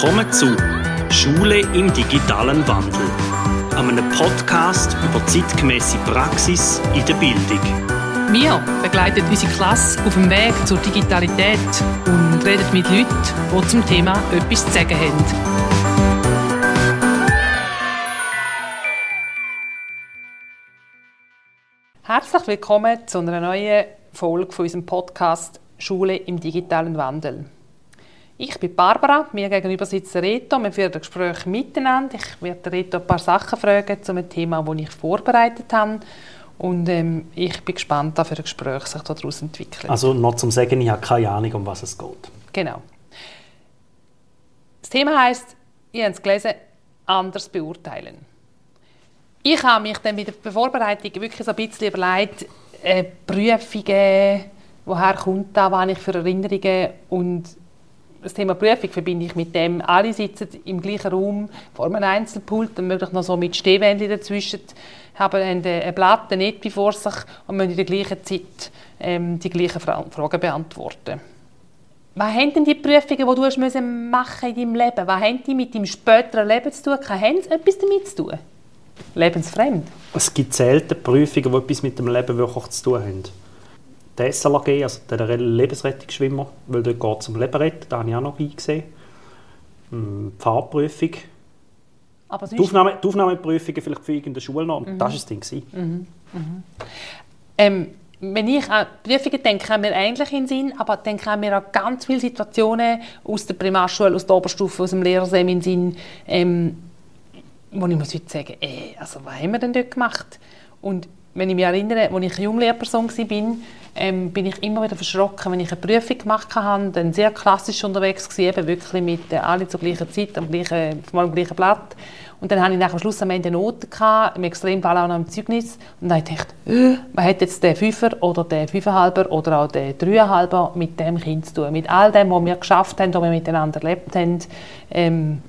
Willkommen zu Schule im digitalen Wandel, einem Podcast über zeitgemäße Praxis in der Bildung. Wir begleiten unsere Klasse auf dem Weg zur Digitalität und reden mit Leuten, die zum Thema etwas zu sagen haben. Herzlich willkommen zu einer neuen Folge von unserem Podcast Schule im digitalen Wandel. Ich bin Barbara, mir gegenüber sitzt Reto. Wir führen ein Gespräch miteinander. Ich werde Reto ein paar Sachen fragen zu einem Thema, das ich vorbereitet habe. Und ähm, ich bin gespannt, für ein Gespräch sich daraus entwickelt. Also noch zum Sagen, ich habe keine Ahnung, um was es geht. Genau. Das Thema heißt, ihr habt es gelesen, anders beurteilen. Ich habe mich dann bei der Vorbereitung wirklich so ein bisschen überlegt, äh, Prüfungen, woher kommt da, was ich für Erinnerungen und das Thema Prüfung verbinde ich mit dem, alle sitzen im gleichen Raum vor einem Einzelpult und möglichst noch so mit Stehwänden dazwischen, haben ein Blatt, eine Etui vor sich und müssen in der gleichen Zeit ähm, die gleichen Fragen beantworten. Was haben denn die Prüfungen, die du hast machen in deinem Leben? Was haben die mit deinem späteren Leben zu tun? Haben sie etwas damit zu tun? Lebensfremd? Es gibt selten Prüfungen, die etwas mit dem Leben wirklich zu tun haben der SLAG, also der Lebensrettungsschwimmer, weil dort geht es um Leben retten, das habe ich auch noch eingesehen. Hm, die Fahrprüfung. Aber die, Aufnahme, die Aufnahmeprüfungen vielleicht für irgendeine Schule noch, mhm. das war das Ding. Mhm. Mhm. Ähm, wenn ich an Prüfungen denke, haben wir eigentlich in Sinn, aber denke haben wir an ganz viele Situationen aus der Primarschule, aus der Oberstufe, aus dem Lehrersem in Sinn, ähm, wo ich muss heute sagen, ey, also was haben wir denn dort gemacht? Und wenn ich mich erinnere, als ich Junglehrperson war, ähm, bin ich immer wieder verschrocken, wenn ich eine Prüfung gemacht habe, dann sehr klassisch unterwegs war, eben wirklich mit äh, alle zur gleichen Zeit, am gleichen, am gleichen Blatt. Und dann hatte ich am Schluss am Ende Noten, gehabt, im Extremfall auch noch im Zeugnis. Und dann dachte ich, äh, man hat jetzt den Fünfer oder den Fünfeinhalber oder auch den Dreieinhalber mit dem Kind zu tun. Mit all dem, was wir geschafft haben, was wir miteinander erlebt haben. Ähm,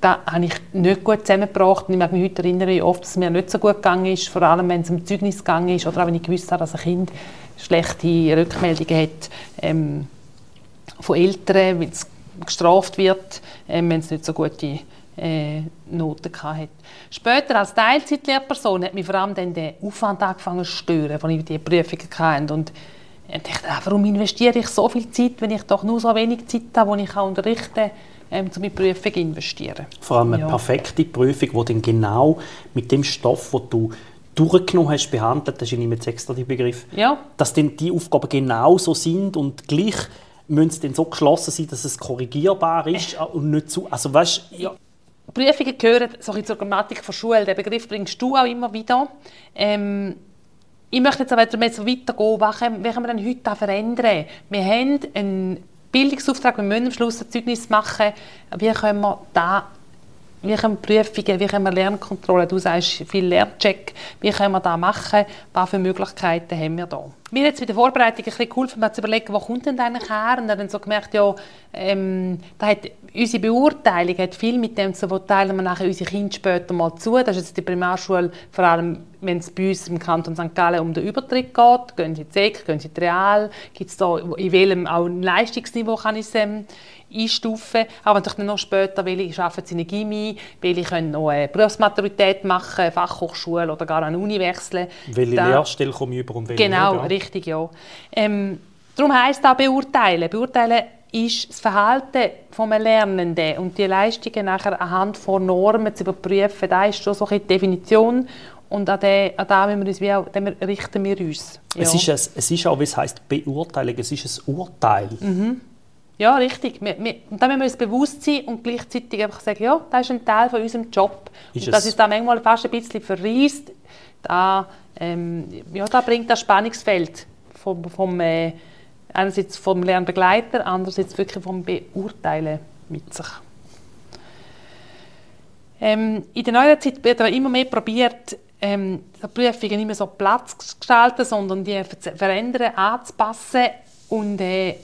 da habe ich nicht gut zusammengebracht. ich mag mich heute erinnern, wie oft es mir nicht so gut gegangen ist, vor allem wenn es um Zeugnis gegangen ist oder auch wenn ich gewusst habe, dass ein Kind schlechte Rückmeldungen hat ähm, von Eltern, wenn es gestraft wird, ähm, wenn es nicht so gute äh, Noten hat. Später als Teilzeitlehrperson hat mich vor allem dann der Aufwand angefangen zu stören, als ich die Prüfungen hatte. Und ich dachte, warum investiere ich so viel Zeit, wenn ich doch nur so wenig Zeit habe, die ich unterrichten kann? Ähm, um in die Prüfung zu investieren. Vor allem eine ja. perfekte Prüfung, die dann genau mit dem Stoff, den du durchgenommen hast, behandelt, das ist nicht extra der Begriff, ja. dass dann die Aufgaben genau so sind und gleich müssen sie dann so geschlossen sein, dass es korrigierbar ist äh. und nicht zu... Also weißt, ja. Prüfungen gehören so zur Grammatik der Schule. Den Begriff bringst du auch immer wieder. Ähm, ich möchte jetzt aber so weitergehen. Was können wir denn heute verändern? Wir haben einen Bildungsauftrag, wir müssen am Schluss ein Zeugnis machen. Wie können wir da wie können wir Prüfungen, wie können wir Lernkontrolle, du sagst viel Lerncheck, wie können wir das machen, was für Möglichkeiten haben wir da? Mir hat es bei der Vorbereitung ein bisschen geholfen, mir zu überlegen, wo kommt denn eigentlich her? Und dann so gemerkt, ja, ähm, da hat unsere Beurteilung hat viel mit dem zu tun, teilen wir nachher unsere Kinder später mal zu. Das ist jetzt die Primarschule, vor allem wenn es bei uns im Kanton St. Gallen um den Übertritt geht. Gehen sie in die SEC, gehen sie in die Real, gibt es da in welchem auch Leistungsniveau kann ich es ähm, einstufen. Aber natürlich noch später, welche in der Gimmi, welche können noch eine Berufsmaturität machen, Fachhochschule oder gar eine Uni wechseln. Welche da, Lehrstelle komme ich über und welche Genau, nicht, ja. richtig, ja. Ähm, darum heisst das beurteilen. Beurteilen ist das Verhalten des Lernenden und die Leistungen nachher anhand von Normen zu überprüfen. Das ist schon so eine Definition und an, an das wir uns, auch, richten wir uns. Ja. Es, ist ein, es ist auch, wie es heisst, Beurteilung, es ist ein Urteil. Mhm. Ja, richtig. Wir, wir, und da müssen wir uns bewusst sein und gleichzeitig einfach sagen, ja, das ist ein Teil von unserem Job. Ist und das ist da manchmal fast ein bisschen verreist. Da, ähm, ja, da bringt das Spannungsfeld vom, vom äh, einerseits vom Lernbegleiter, andererseits wirklich vom Beurteilen mit sich. Ähm, in der neuen Zeit wird aber immer mehr probiert, ähm, die Prüfungen nicht mehr so Platz zu gestalten, sondern die zu verändern, anzupassen und äh,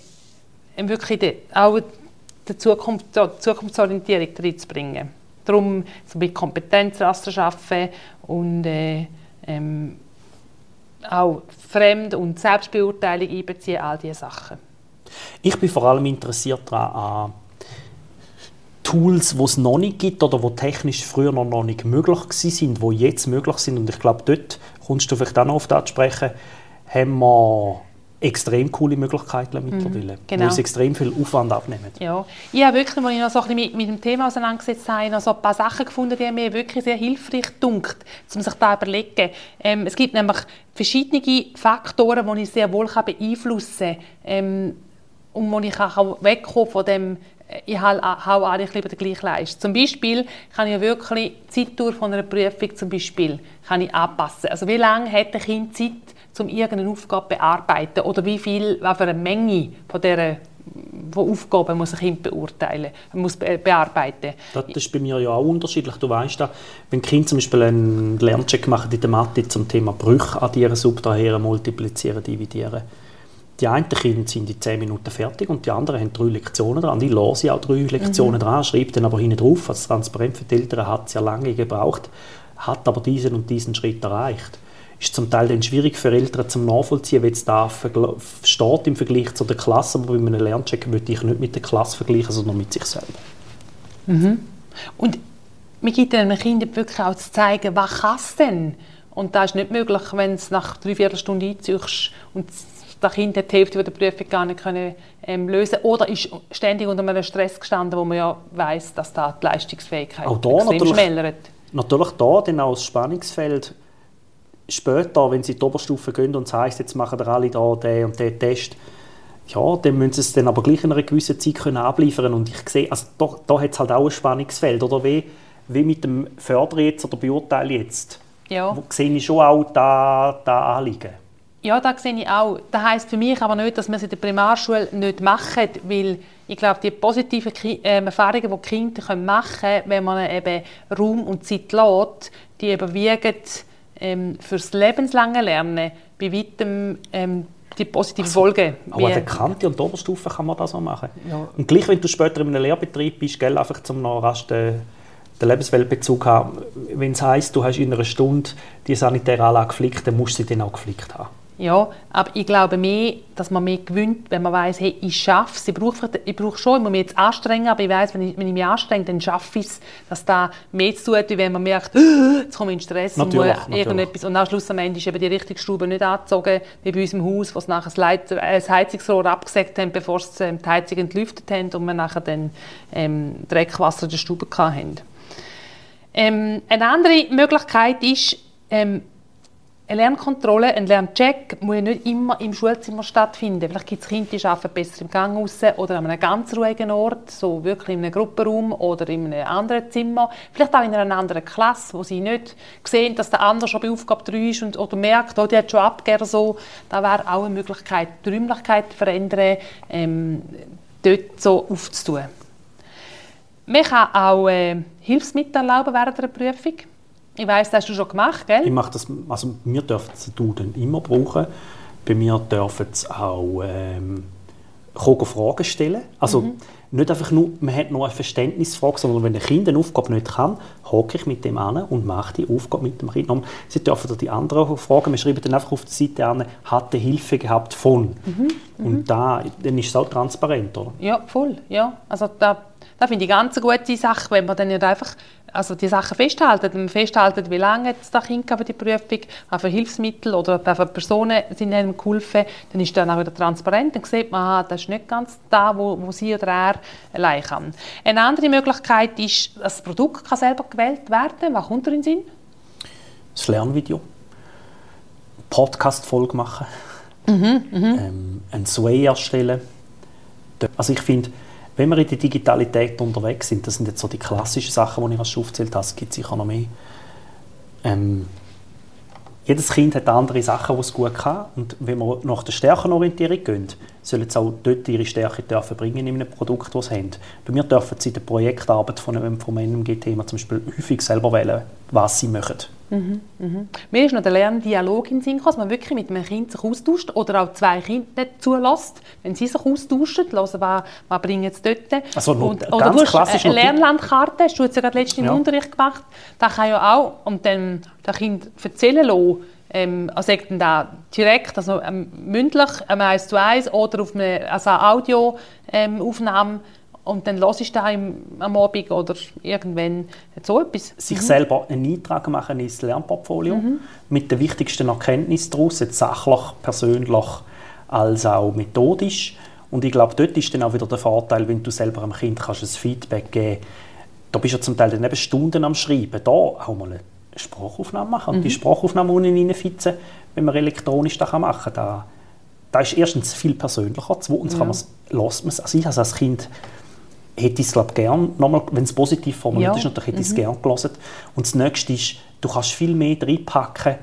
wirklich de, auch die Zukunft, Zukunftsorientierung reinzubringen. Darum so mit Kompetenzraster arbeiten und äh, ähm, auch Fremd- und Selbstbeurteilung einbeziehen, all diese Sachen. Ich bin vor allem interessiert daran, Tools, die es noch nicht gibt oder die technisch früher noch, nicht möglich sind, die jetzt möglich sind. Und ich glaube, dort kommst du vielleicht auch noch auf das sprechen, haben wir extrem coole Möglichkeiten mittlerweile, mhm, genau. wo extrem viel Aufwand abnehmen. Ja, ich habe wirklich, als ich noch so ein bisschen mit, mit dem Thema auseinandergesetzt habe, noch so ein paar Sachen gefunden, die mir wirklich sehr hilfreich dunkt, um sich da überlegen. Ähm, es gibt nämlich verschiedene Faktoren, die ich sehr wohl beeinflussen kann ähm, und wo ich auch wegkommen von dem äh, ich hau eigentlich lieber den gleichen Leist. Zum Beispiel kann ich wirklich die Zeitdauer von einer Prüfung zum Beispiel kann ich anpassen. Also wie lange hat ein Kind Zeit, um irgendeine Aufgabe zu bearbeiten oder wie viel, was für eine Menge von dieser von Aufgaben muss ein Kind beurteilen, muss be bearbeiten. Das ist bei mir ja auch unterschiedlich. Du weißt da, wenn Kind zum Beispiel einen Lerncheck machen in der Mathe zum Thema Brüche addieren, subtrahieren, multiplizieren, dividieren. Die einen Kinder sind in 10 Minuten fertig und die anderen haben drei Lektionen dran. Die lese auch drei Lektionen mhm. dran, schreibe dann aber hinten drauf, als transparent für die Eltern hat es ja lange gebraucht, hat aber diesen und diesen Schritt erreicht ist zum Teil dann schwierig für Eltern zum nachvollziehen, wie es da steht im Vergleich zu der Klasse. Aber bei einem Lerncheck würde ich nicht mit der Klasse vergleichen, sondern mit sich selber. Mhm. Und mir gibt einem Kind wirklich auch zu zeigen, was kann es denn? Und das ist nicht möglich, wenn es nach drei Viertelstunden einziehst und das Kind die Hälfte der Prüfung gar nicht können, ähm, lösen Oder ist ständig unter einem Stress gestanden, wo man ja weiß, dass da die Leistungsfähigkeit auch da extrem natürlich, schmälert. Natürlich da dann auch das Spannungsfeld später, wenn sie in die Oberstufe gehen und es heisst, jetzt machen wir alle da den und den Test, ja, dann müssen sie es dann aber gleich in einer gewissen Zeit können abliefern und ich sehe, also da, da hat es halt auch ein Spannungsfeld, oder wie, wie mit dem Förder jetzt oder Beurteilen jetzt, ja. wo sehe ich schon auch da, da Anliegen. Ja, das sehe ich auch. Das heisst für mich aber nicht, dass wir es in der Primarschule nicht machen, weil ich glaube, die positiven ähm, Erfahrungen, die die Kinder machen können, wenn man eben Raum und Zeit lässt, die überwiegen ähm, fürs lebenslange Lernen bei weitem ähm, die positive also, Folge. Aber an der Kante und der Oberstufe kann man das auch machen. Ja. Und gleich, wenn du später in einem Lehrbetrieb bist, gell, einfach zum noch rasch den, den Lebensweltbezug haben, wenn es heisst, du hast in einer Stunde die sanitäre Anlage geflickt, dann musst du sie dann auch geflickt haben. Ja, aber ich glaube mehr, dass man mehr gewinnt, wenn man weiß, hey, ich schaffe es. Ich brauche, ich brauche schon, ich muss mich jetzt anstrengen, aber ich weiß, wenn ich, wenn ich mich anstrenge, dann schaffe ich es, dass da mehr zu tun wie wenn man merkt, jetzt komme ich in Stress natürlich, und muss irgendetwas. Und am Schluss am Ende ist eben die richtige Stube nicht angezogen, wie bei uns im Haus, wo sie nachher das, äh, das Heizungsrohr abgesägt haben, bevor sie ähm, die Heizung entlüftet haben und wir nachher dann ähm, Dreckwasser in der Stube hatten. Ähm, eine andere Möglichkeit ist, ähm, eine Lernkontrolle, ein Lerncheck muss nicht immer im Schulzimmer stattfinden. Vielleicht gibt es Kinder, die arbeiten besser im Gang raus oder an einem ganz ruhigen Ort, so wirklich in einem Gruppenraum oder in einem anderen Zimmer. Vielleicht auch in einer anderen Klasse, wo sie nicht sehen, dass der andere schon bei Aufgabe 3 ist und, oder merkt, oh, die hat schon abgegeben. So. Da wäre auch eine Möglichkeit, die Räumlichkeit zu verändern, ähm, dort so aufzutun. Man kann auch äh, Hilfsmittel erlauben während einer Prüfung. Ich weiß, das hast du schon gemacht, gell? Ich mache das, also wir dürfen den Duden immer brauchen. Bei mir dürfen sie auch ähm, Fragen stellen. Also mhm. nicht einfach nur, man hat nur eine Verständnisfrage, sondern wenn ein Kind eine Aufgabe nicht kann, hocke ich mit dem an und mache die Aufgabe mit dem Kind. Sie dürfen die anderen fragen. Wir schreiben dann einfach auf der Seite an, hat er Hilfe gehabt von. Mhm. Mhm. Und da, dann ist es auch transparent, oder? Ja, voll. Ja. Also da, da finde ich ganz eine gute Sache, wenn man dann nicht einfach also die Sachen festhalten. Wenn man festhalten, wie lange es da Kind für die Prüfung, welche Hilfsmittel oder welche Personen sind einem geholfen, dann ist dann auch wieder transparent. Dann sieht man, aha, das ist nicht ganz da, wo, wo sie oder er allein kann. Eine andere Möglichkeit ist, dass das Produkt kann selber gewählt werden kann. Was kommt da in den Sinn? Das Lernvideo. Podcast-Folge machen. Mhm, mh. ähm, ein Sway erstellen. Also ich finde, wenn wir in der Digitalität unterwegs sind, das sind jetzt so die klassischen Sachen, die ich schon aufgezählt habe, es gibt sicher noch mehr. Ähm, jedes Kind hat andere Sachen, die es gut kann. Und wenn wir nach der Stärkenorientierung gehen, sollen sie auch dort ihre Stärke dürfen bringen in einem Produkt, das sie haben. Bei mir dürfen sie in der Projektarbeit von einem, von einem MG-Thema zum Beispiel häufig selber wählen, was sie machen. Mhm, mhm. Mir ist noch der Lerndialog in den Sinn dass man wirklich mit einem Kind sich austauscht oder auch zwei Kinder nicht zulässt, wenn sie sich austauschen, hören, was, was bringen sie dort. Also, und, oder du hast eine Lernlandkarte, hast du jetzt ja gerade letztens ja. im Unterricht gemacht, da kann ja auch und dann das Kind erzählen lassen, ähm, also dann da direkt, also ähm, mündlich, ähm, eins zu eins oder auf eine also Audioaufnahme ähm, und dann hörst du da am Abend oder irgendwann so etwas. Sich mhm. selber einen Eintrag machen ins Lernportfolio mhm. mit den wichtigsten Erkenntnissen daraus, jetzt sachlich, persönlich als auch methodisch. Und ich glaube, dort ist dann auch wieder der Vorteil, wenn du selber einem Kind kannst ein Feedback geben kannst. Da bist du zum Teil dann eben Stunden am Schreiben. Da auch mal eine Sprachaufnahme machen und mhm. die Sprachaufnahme unten reinfitzen, wenn man elektronisch das machen kann. Da, da ist erstens viel persönlicher, zweitens ja. kann man's, lässt man es. Also ich als Kind hätte ich es glaube gern, nochmal, wenn es positiv formuliert ja. ist, natürlich hätte ich es mhm. gern gelesen. Und das Nächste ist, du kannst viel mehr reinpacken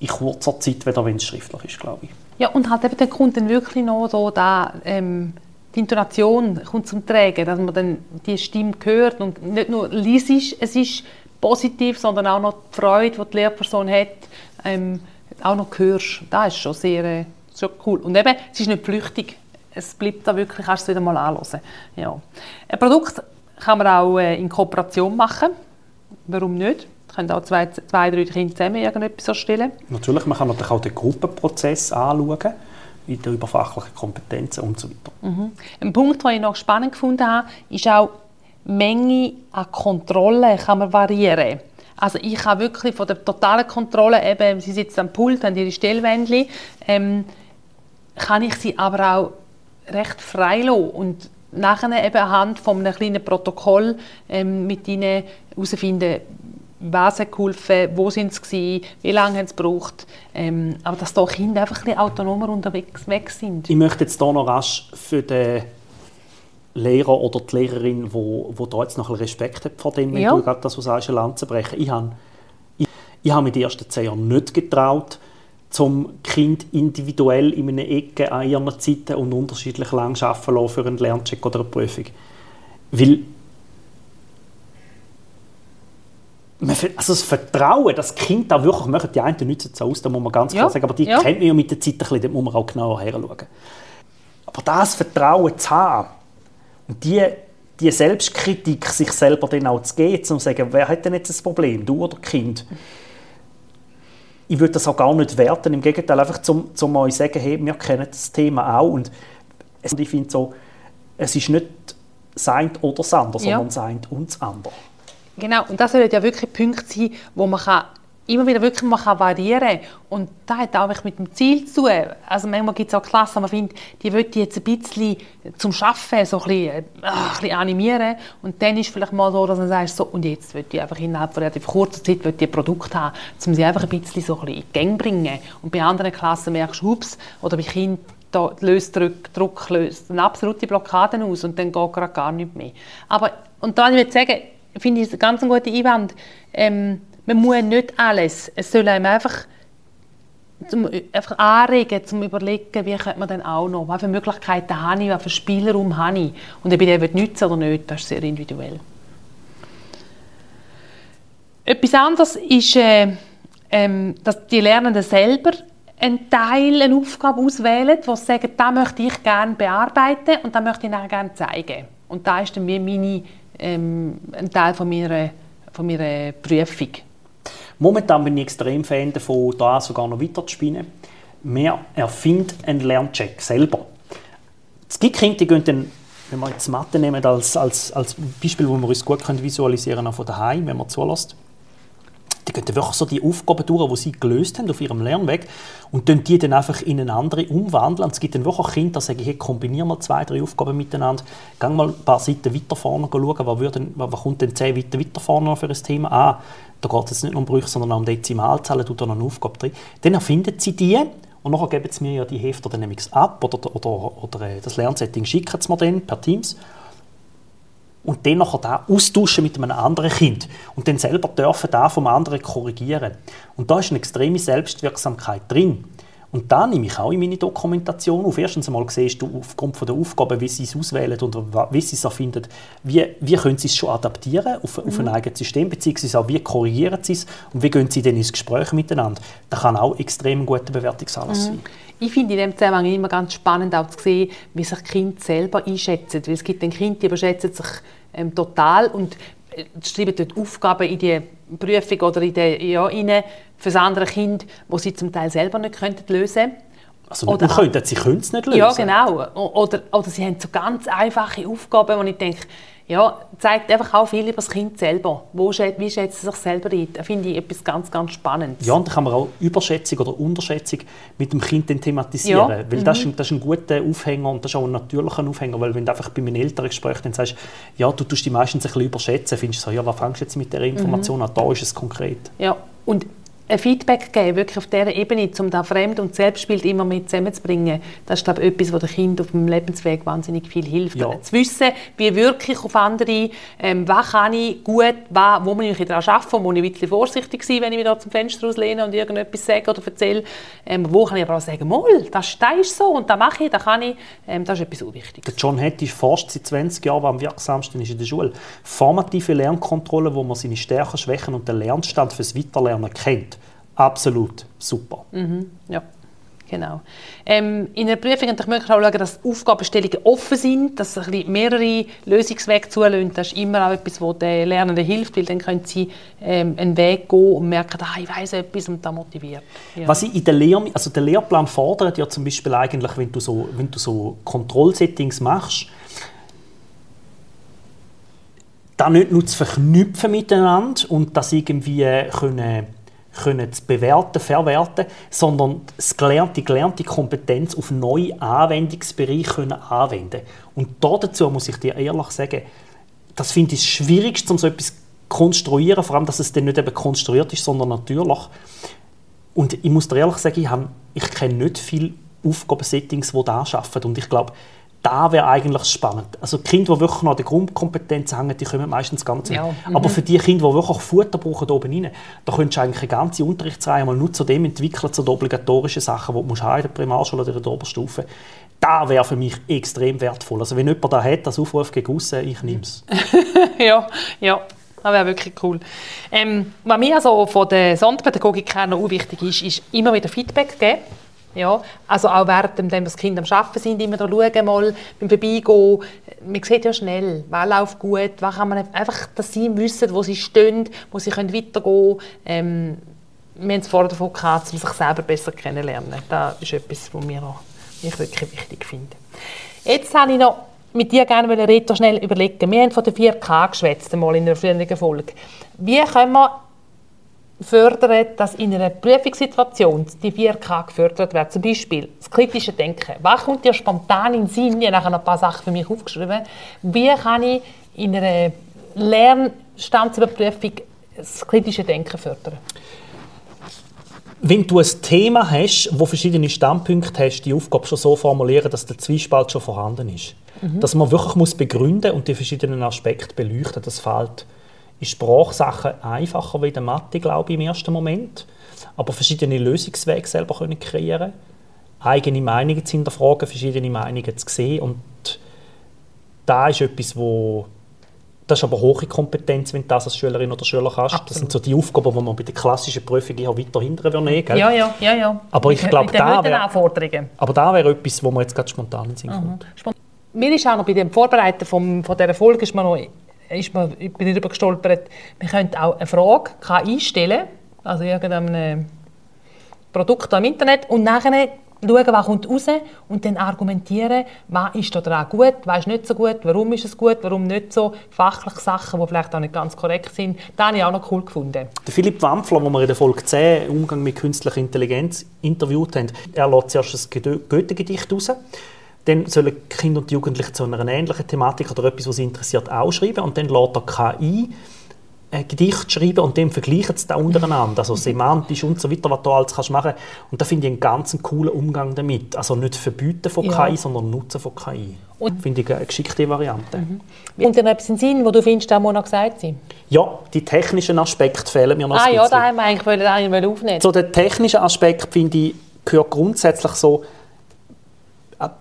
in kurzer Zeit, wenn es schriftlich ist, glaube ich. Ja, und halt eben, dann kommt dann wirklich noch so da, ähm, die Intonation kommt zum Tragen, dass man dann die Stimme hört und nicht nur liest, es ist positiv, sondern auch noch die Freude, die die Lehrperson hat, ähm, auch noch hörst. Das ist schon sehr, äh, sehr cool. Und eben, es ist nicht flüchtig es bleibt da wirklich, kannst du es wieder mal anschauen. Ja. Ein Produkt kann man auch äh, in Kooperation machen. Warum nicht? Können auch zwei, zwei drei Kinder zusammen irgendetwas erstellen. Natürlich, man kann natürlich auch den Gruppenprozess anschauen in den überfachlichen Kompetenzen und so weiter. Mhm. Ein Punkt, den ich noch spannend gefunden habe, ist auch, die Menge an Kontrollen kann man variieren. Also ich habe wirklich von der totalen Kontrolle, eben, sie sitzt am Pult, haben ihre Stellwändchen, ähm, kann ich sie aber auch recht frei lassen und nachher eben anhand von einem kleinen Protokoll ähm, mit ihnen herausfinden, was hat geholfen, wo sind sie wie lange haben sie gebraucht. Ähm, aber dass da Kinder einfach ein bisschen autonomer unterwegs weg sind. Ich möchte jetzt hier noch rasch für den Lehrer oder die Lehrerin, wo, wo da jetzt noch ein Respekt hat vor dem, wenn ja. du gerade das, was sagst, eine Lanze brechen. Ich habe, ich, ich habe mit den ersten zehn Jahren nicht getraut, zum Kind individuell in einer Ecke an ihren Zeiten und unterschiedlich lang arbeiten lassen für einen Lerncheck oder eine Prüfung. Weil also das Vertrauen, das Kind da wirklich machen, die einen nützen es aus, da muss man ganz klar ja, sagen, aber die ja. kennt man ja mit der Zeit ein bisschen, da muss man auch genauer heranschauen. Aber das Vertrauen zu haben und die, die Selbstkritik sich selber dann auch zu geben, um zu sagen, wer hat denn jetzt das Problem, du oder Kind? Ich würde das auch gar nicht werten, im Gegenteil, einfach zum, zum euch sagen, hey, wir kennen das Thema auch und ich finde so, es ist nicht sein oder das andere, ja. sondern sein und das andere. Genau, und das sollten ja wirklich Punkte sein, wo man kann immer wieder wirklich man kann variieren und das hat auch mit dem Ziel zu tun. Also manchmal gibt es auch Klassen, man findet, die wollen jetzt ein bisschen zum Schaffen so ein bisschen, äh, ein bisschen animieren und dann ist vielleicht mal so, dass man sagt, so, und jetzt will ich einfach innerhalb von relativ kurzer Zeit will ich ein Produkt haben, um sie einfach ein bisschen so ein bisschen in die Gänge bringen. Und bei anderen Klassen merkst du, ups, oder bei Kindern, da löst Druck, Druck löst eine absolute Blockade aus und dann geht gerade gar nicht mehr. Aber, und da würde ich sagen, finde ich es ganz ein guter Einwand, ähm, man muss nicht alles. Es soll einem einfach, zum, einfach anregen, zum überlegen, wie könnte man dann auch noch, welche Möglichkeiten habe ich, welchen Spielraum habe ich. Und ob ich den nutzen oder nicht, das ist sehr individuell. Etwas anderes ist, äh, ähm, dass die Lernenden selber einen Teil, eine Aufgabe auswählen, wo sie sagen, da möchte ich gerne bearbeiten und da möchte ich nachher gerne zeigen. Und da ist dann meine, ähm, ein Teil von meiner, von meiner Prüfung. Momentan bin ich extrem Fan davon, da sogar noch weiter zu spielen. Wir erfinden einen Lerncheck selber. Es gibt Kinder, die gehen dann, wenn wir jetzt Mathe nehmen als, als, als Beispiel, wo wir uns gut visualisieren können, auch von daheim, wenn man zulässt, die gehen dann wirklich so die Aufgaben durch, die sie gelöst haben auf ihrem Lernweg und dann die dann einfach in eine andere umwandeln. Und es gibt dann wirklich Kinder, die sagen, hey, kombiniere mal zwei, drei Aufgaben miteinander, geh mal ein paar Seiten weiter vorne schauen, was, würde, was kommt denn zehn weiter, weiter vorne für ein Thema an. Da geht es nicht nur um Brüche, sondern auch um Dezimalzahlen, tut da noch eine Aufgabe drin. Dann erfinden sie die und nachher geben sie mir ja die Hefte dann nämlich ab oder, oder, oder äh, das Lernsetting schicken sie mir dann per Teams und dann nachher da austauschen mit einem anderen Kind und dann selber dürfen da vom anderen korrigieren. Und da ist eine extreme Selbstwirksamkeit drin. Und da nehme ich auch in meine Dokumentation auf. Erstens einmal siehst du aufgrund von der Aufgabe, wie sie es auswählen oder wie sie es erfinden, wie, wie können sie es schon adaptieren auf, mhm. auf ein mhm. eigenes System, beziehungsweise auch wie korrigieren sie es und wie gehen sie dann ins Gespräch miteinander. Das kann auch extrem guter Bewertungsanlass mhm. sein. Ich finde in dem Zusammenhang immer ganz spannend auch zu sehen, wie sich Kinder selber einschätzen. Weil es gibt ein Kind, die überschätzen sich ähm, total und schreiben dort Aufgaben in die Prüfung oder in die, ja, rein für das andere Kind, wo sie zum Teil selber nicht könnten lösen Also nicht oder, können, sie können es nicht lösen. Ja, genau. Oder, oder sie haben so ganz einfache Aufgaben, wo ich denke, ja, zeigt einfach auch viel über das Kind selber. Wo, wie schätzt es sich selber ein? Das finde ich etwas ganz, ganz Spannendes. Ja, und da kann man auch Überschätzung oder Unterschätzung mit dem Kind thematisieren. Ja. Weil mhm. das, ist ein, das ist ein guter Aufhänger und das ist auch ein natürlicher Aufhänger. Weil wenn du einfach bei meinen Eltern Gespräch dann sagst, ja, du tust die meistens ein bisschen überschätzen, findest du so, ja, was fängst du jetzt mit der Information mhm. an? Da ist es konkret. Ja, und ein Feedback geben, wirklich auf dieser Ebene, um da Fremd- und Selbstbild immer mit zusammenzubringen, das ist glaube ich, etwas, was dem Kind auf dem Lebensweg wahnsinnig viel hilft. Ja. Zu wissen, wie wirklich auf andere, ähm, was kann ich gut, was, wo muss ich daran arbeiten, wo muss ich ein bisschen vorsichtig sein, wenn ich mich da zum Fenster auslehne und irgendetwas sage oder erzähle. Ähm, wo kann ich aber auch sagen, Moll, das, das ist so und das mache ich, das kann ich. Ähm, das ist etwas Unwichtiges. Der John Hattie forscht seit 20 Jahren, am wirksamsten ist in der Schule. Formative Lernkontrolle, wo man seine Stärken, Schwächen und den Lernstand fürs Weiterlernen kennt absolut super. Mhm, ja. Genau. Ähm, in einer Prüfung natürlich möglich auch schauen, dass Aufgabenstellungen offen sind, dass es mehrere Lösungswege zulassen. Das ist immer auch etwas, was den Lernenden hilft, weil dann können sie ähm, einen Weg gehen und merken, ah, ich weiß etwas und das motiviert. Ja. Was ich in der Lehr also der Lehrplan fordert ja zum Beispiel eigentlich, wenn du so, wenn du so Kontrollsettings machst, da nicht nur zu verknüpfen miteinander und das irgendwie können können zu bewerten, verwerten, sondern das gelernte, gelernte Kompetenz auf neue Anwendungsbereiche können anwenden Und dazu muss ich dir ehrlich sagen, das finde ich das Schwierigste, um so etwas zu konstruieren, vor allem, dass es dann nicht eben konstruiert ist, sondern natürlich. Und ich muss dir ehrlich sagen, ich, ich kenne nicht viele Aufgabensettings, die das arbeiten. Und ich glaube, da wäre eigentlich spannend. Also Kinder, die wirklich noch an der Grundkompetenz hängen, die kommen meistens ganz ja. Mhm. Aber für die Kinder, die wirklich Futter brauchen, oben rein, da könntest du eigentlich eine ganze Unterrichtsreihe mal nur zu dem entwickeln, zu den obligatorischen Sachen, die du musst in der Primarschule oder in der Oberstufe. Da wäre für mich extrem wertvoll. Also wenn jemand da hat, das Aufruf gegen aussen, ich nehme es. ja, ja. Das wäre wirklich cool. Ähm, was mir also von der Sonderpädagogik her noch wichtig ist, ist immer wieder Feedback geben ja, also auch während das Kind am Arbeiten sind, immer da schauen, mal beim Vorbeigehen. Man sieht ja schnell, was läuft gut, was kann man einfach, dass sie wissen, wo sie stehen, wo sie können weitergehen können. Ähm, wir haben es vorher davon gehabt, um sich selber besser kennenzulernen. Das ist etwas, was mir ich wirklich wichtig finde. Jetzt habe ich noch mit dir gerne Reto schnell überlegen. Wir haben von der 4K geschwätzt, einmal in einer früheren Folge. Wie können wir fördern, dass in einer Prüfungssituation die 4K gefördert wird. Zum Beispiel das kritische Denken. Was kommt dir spontan in den Sinn? Ich habe ein paar Sachen für mich aufgeschrieben. Wie kann ich in einer Lernstandsüberprüfung das kritische Denken fördern? Wenn du ein Thema hast, wo verschiedene Standpunkte hast, die Aufgabe schon so formulieren, dass der Zwiespalt schon vorhanden ist. Mhm. Dass man wirklich muss begründen und die verschiedenen Aspekte beleuchten, das fehlt ist Sprachsachen einfacher wie in der Mathe, glaube ich, im ersten Moment. Aber verschiedene Lösungswege selber können kreieren eigene Meinungen zu hinterfragen, verschiedene Meinungen zu sehen und da ist etwas, wo das ist aber hohe Kompetenz, wenn du das als Schülerin oder Schüler kannst. Absolut. Das sind so die Aufgaben, die man bei der klassischen Prüfung eher weiter hinterher würde Ja, ja, ja, ja. Aber ich glaube, da wäre, aber da wäre etwas, wo man jetzt gerade spontan in Sinn kommt. Mhm. Mir ist auch noch bei dem Vorbereiten vom, von dieser Folge ist mir noch ist man, ich bin darüber gestolpert, man könnte auch eine Frage einstellen, also irgendeinem Produkt im Internet und nachher schauen, was kommt raus und dann argumentieren, was ist daran gut, was ist nicht so gut, warum ist es gut, warum nicht so, fachliche Sachen, die vielleicht auch nicht ganz korrekt sind. Das habe ich auch noch cool gefunden. Der Philipp Wampfler, den wir in der Folge 10 Umgang mit künstlicher Intelligenz interviewt haben, er lässt zuerst ein Goethe-Gedicht raus dann sollen Kinder und Jugendlichen zu einer ähnlichen Thematik oder etwas, was sie interessiert, auch schreiben. Und dann lässt der KI ein Gedicht schreiben und dem vergleichen sie da untereinander. Also semantisch und so weiter, was du alles kannst machen Und da finde ich einen ganz coolen Umgang damit. Also nicht Verbieten von ja. KI, sondern Nutzen von KI. Und finde ich eine geschickte Variante. Mhm. Und dann etwas in Sinn, wo du findest, da muss noch gesagt sein? Ja, die technischen Aspekte fehlen mir noch ah, ein bisschen. Ah ja, da haben wir eigentlich, eigentlich aufnehmen. So der technische Aspekt, finde ich, gehört grundsätzlich so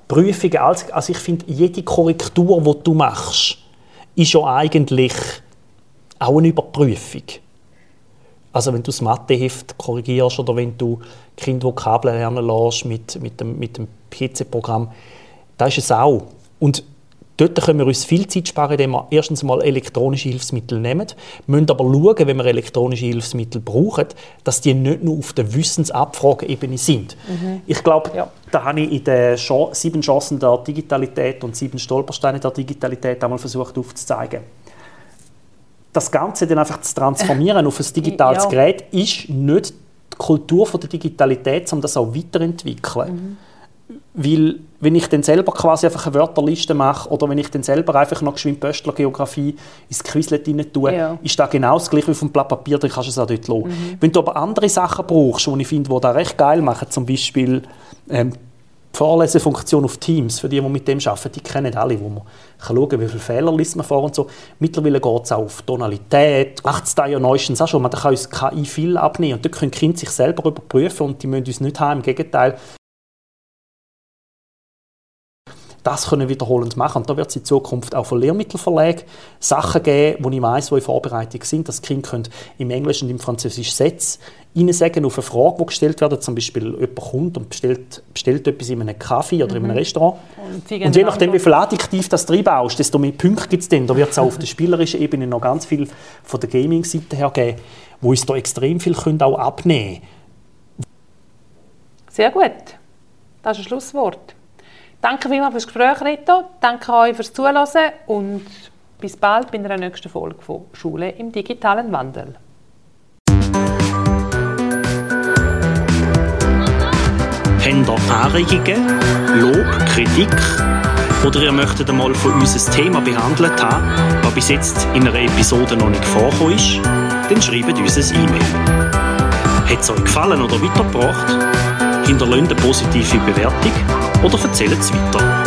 Prüfungen, also ich finde, jede Korrektur, die du machst, ist ja eigentlich auch eine Überprüfung. Also wenn du das Matheheft korrigierst oder wenn du Kabel lernen lässt mit, mit dem, mit dem PC-Programm, da ist es auch. Und Dort können wir uns viel Zeit sparen, indem wir erstens mal elektronische Hilfsmittel nehmen, müssen aber schauen, wenn wir elektronische Hilfsmittel brauchen, dass die nicht nur auf der Wissensabfrageebene sind. Mhm. Ich glaube, ja. da habe ich in den sieben Chancen der Digitalität und sieben Stolpersteine der Digitalität einmal versucht aufzuzeigen. Das Ganze dann einfach zu transformieren auf ein digitales ja. Gerät ist nicht die Kultur der Digitalität, sondern das auch weiterentwickeln. Mhm. Weil, wenn ich dann selber quasi einfach eine Wörterliste mache oder wenn ich dann selber einfach noch geschwind Pöstler Geografie ins Quizlet rein tue, ja. ist das genau das gleiche wie auf dem Blatt Papier, dann kannst du es auch dort lassen. Mhm. Wenn du aber andere Sachen brauchst, die ich finde, die das recht geil machen, zum Beispiel ähm, die Vorlesefunktion auf Teams, für die, die mit dem arbeiten, die kennen alle, wo man kann schauen wie viele Fehler liest man vor und so. Mittlerweile geht es auch auf Tonalität, macht es da ja neuestens auch schon, man kann uns KI viel abnehmen und dort können die Kinder sich selber überprüfen und die müssen uns nicht haben, im Gegenteil, das können wiederholend machen. Und da wird es in Zukunft auch von Lehrmittelverlagen Sachen geben, die ich weiss, die in Vorbereitung sind, dass die Kinder im Englischen und im Französischen Sätze sagen auf eine Frage, die gestellt wird. Zum Beispiel jemand kommt und bestellt, bestellt etwas in einem Kaffee oder mhm. in einem mhm. Restaurant. Und, und je nachdem, wie viel Adjektiv das reinbaust, desto mehr Punkte gibt es dann. Da wird es auch auf der spielerischen Ebene noch ganz viel von der Gaming-Seite her geben, wo uns da extrem viel können auch abnehmen können. Sehr gut. Das ist ein Schlusswort. Danke vielmals fürs Gespräch, Rito. Danke euch fürs Zuhören und bis bald bei einer nächsten Folge von Schule im digitalen Wandel. Habt ihr Anregungen, Lob, Kritik oder ihr möchtet einmal von uns ein Thema behandelt haben, das bis jetzt in einer Episode noch nicht vorgekommen ist, dann schreibt uns ein E-Mail. Hat es euch gefallen oder weitergebracht? Hinterlasst eine positive Bewertung oder erzählt es weiter.